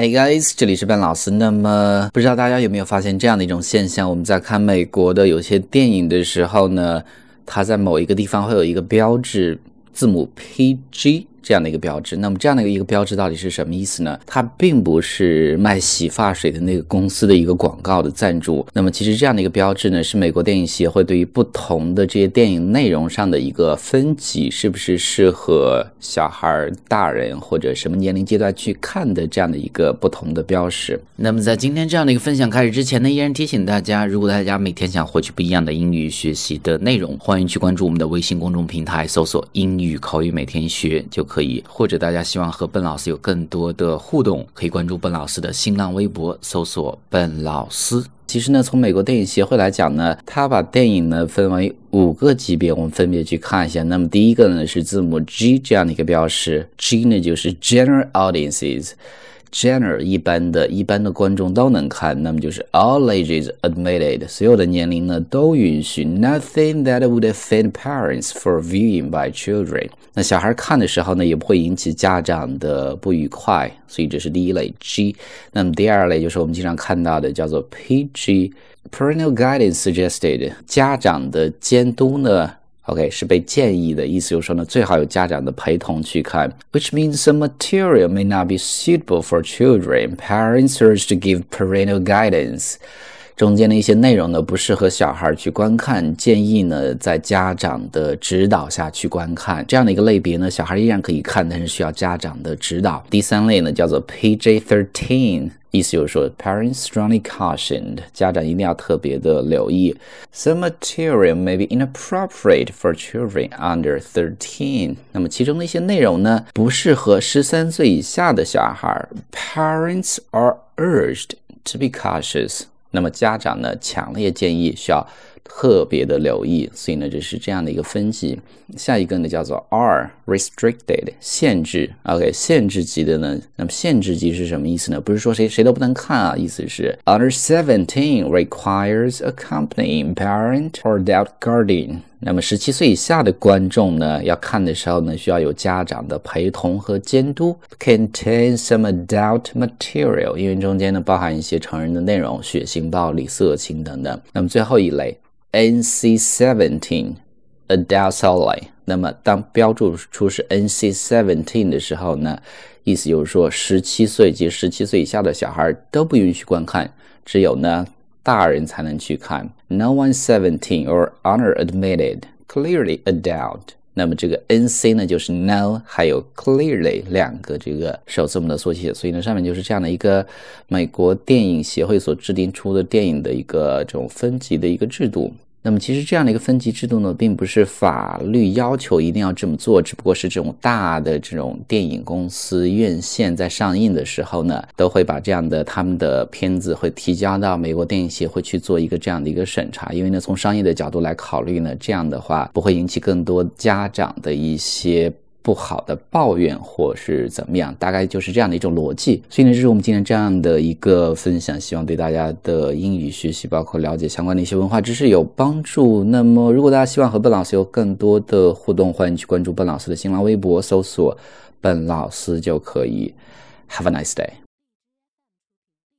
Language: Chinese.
Hey guys，这里是班老师。那么，不知道大家有没有发现这样的一种现象？我们在看美国的有些电影的时候呢，它在某一个地方会有一个标志，字母 PG。这样的一个标志，那么这样的一个标志到底是什么意思呢？它并不是卖洗发水的那个公司的一个广告的赞助。那么其实这样的一个标志呢，是美国电影协会对于不同的这些电影内容上的一个分级，是不是适合小孩、大人或者什么年龄阶段去看的这样的一个不同的标识。那么在今天这样的一个分享开始之前呢，依然提醒大家，如果大家每天想获取不一样的英语学习的内容，欢迎去关注我们的微信公众平台，搜索“英语口语每天学”就。可以，或者大家希望和笨老师有更多的互动，可以关注笨老师的新浪微博，搜索“笨老师”。其实呢，从美国电影协会来讲呢，他把电影呢分为五个级别，我们分别去看一下。那么第一个呢是字母 G 这样的一个标识，G 呢就是 General Audiences。General 一般的一般的观众都能看，那么就是 all ages admitted，所有的年龄呢都允许。Nothing that would offend parents for viewing by children。那小孩看的时候呢，也不会引起家长的不愉快，所以这是第一类 G。那么第二类就是我们经常看到的叫做 PG，parental guidance suggested，家长的监督呢。OK，是被建议的意思，就是说呢，最好有家长的陪同去看。Which means some material may not be suitable for children. Parents urge to give parental guidance. 中间的一些内容呢，不适合小孩去观看，建议呢在家长的指导下去观看。这样的一个类别呢，小孩依然可以看，但是需要家长的指导。第三类呢，叫做 PJ thirteen。意思就是说，parents strongly cautioned，家长一定要特别的留意。Some material may be inappropriate for children under thirteen。那么其中的一些内容呢，不适合十三岁以下的小孩。Parents are urged to be cautious。那么家长呢，强烈建议需要。特别的留意，所以呢，这是这样的一个分级。下一个呢叫做 R restricted 限制，OK 限制级的呢，那么限制级是什么意思呢？不是说谁谁都不能看啊，意思是 Under seventeen requires accompanying parent or adult guardian。那么十七岁以下的观众呢，要看的时候呢，需要有家长的陪同和监督。Contain some adult material，因为中间呢包含一些成人的内容，血腥、暴力、色情等等。那么最后一类。NC seventeen adults only。那么当标注出是 NC seventeen 的时候呢，意思就是说十七岁及十七岁以下的小孩都不允许观看，只有呢大人才能去看。No one seventeen or under admitted, clearly adult。 那么这个 NC 呢，就是 now，还有 Clearly 两个这个首字母的缩写，所以呢，上面就是这样的一个美国电影协会所制定出的电影的一个这种分级的一个制度。那么其实这样的一个分级制度呢，并不是法律要求一定要这么做，只不过是这种大的这种电影公司院线在上映的时候呢，都会把这样的他们的片子会提交到美国电影协会去做一个这样的一个审查，因为呢，从商业的角度来考虑呢，这样的话不会引起更多家长的一些。不好的抱怨或是怎么样，大概就是这样的一种逻辑。所以呢，这是我们今天这样的一个分享，希望对大家的英语学习，包括了解相关的一些文化知识有帮助。那么，如果大家希望和笨老师有更多的互动，欢迎去关注笨老师的新浪微博，搜索“笨老师”就可以。Have a nice day。